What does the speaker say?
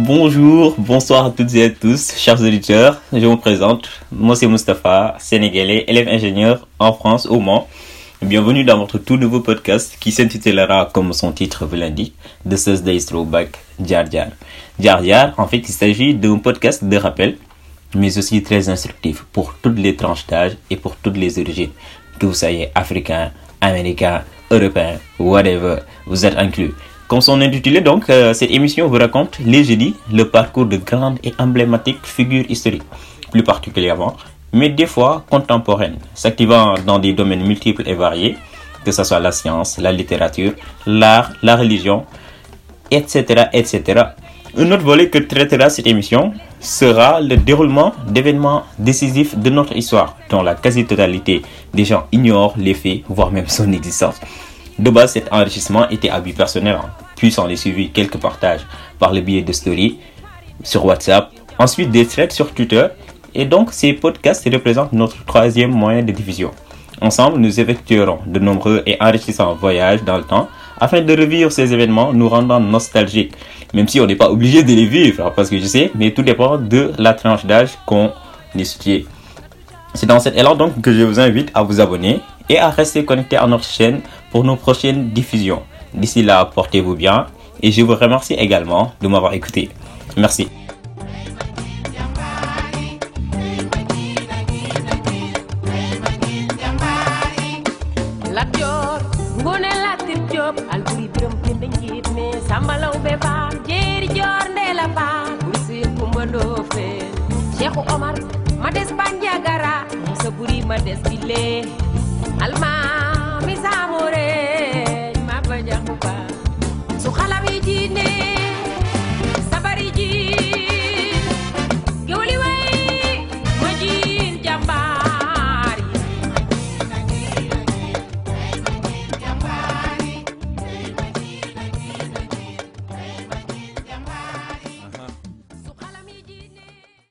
Bonjour, bonsoir à toutes et à tous, chers auditeurs. Je me présente. Moi, c'est Mustapha, sénégalais, élève ingénieur en France, au Mans. Bienvenue dans votre tout nouveau podcast qui s'intitulera, comme son titre vous l'indique, The Thursday Throwback Jar Jar. Jar Jar, en fait, il s'agit d'un podcast de rappel, mais aussi très instructif pour toutes les tranches d'âge et pour toutes les origines. Que vous soyez africain, américain, européen, whatever, vous êtes inclus. Comme son intitulé donc, euh, cette émission vous raconte les jeudis le parcours de grandes et emblématiques figures historiques, plus particulièrement, mais des fois contemporaines, s'activant dans des domaines multiples et variés, que ce soit la science, la littérature, l'art, la religion, etc., etc. Un autre volet que traitera cette émission sera le déroulement d'événements décisifs de notre histoire, dont la quasi-totalité des gens ignorent les faits, voire même son existence. De base, cet enrichissement était à but personnel, hein. puis s'en est suivi quelques partages par le biais de stories sur WhatsApp, ensuite des threads sur Twitter, et donc ces podcasts représentent notre troisième moyen de diffusion. Ensemble, nous effectuerons de nombreux et enrichissants voyages dans le temps afin de revivre ces événements nous rendant nostalgiques, même si on n'est pas obligé de les vivre, hein, parce que je sais, mais tout dépend de la tranche d'âge qu'on étudie. C'est dans cet élan donc que je vous invite à vous abonner et à rester connecté à notre chaîne pour nos prochaines diffusions. D'ici là, portez-vous bien et je vous remercie également de m'avoir écouté. Merci. Omar ma des al mar.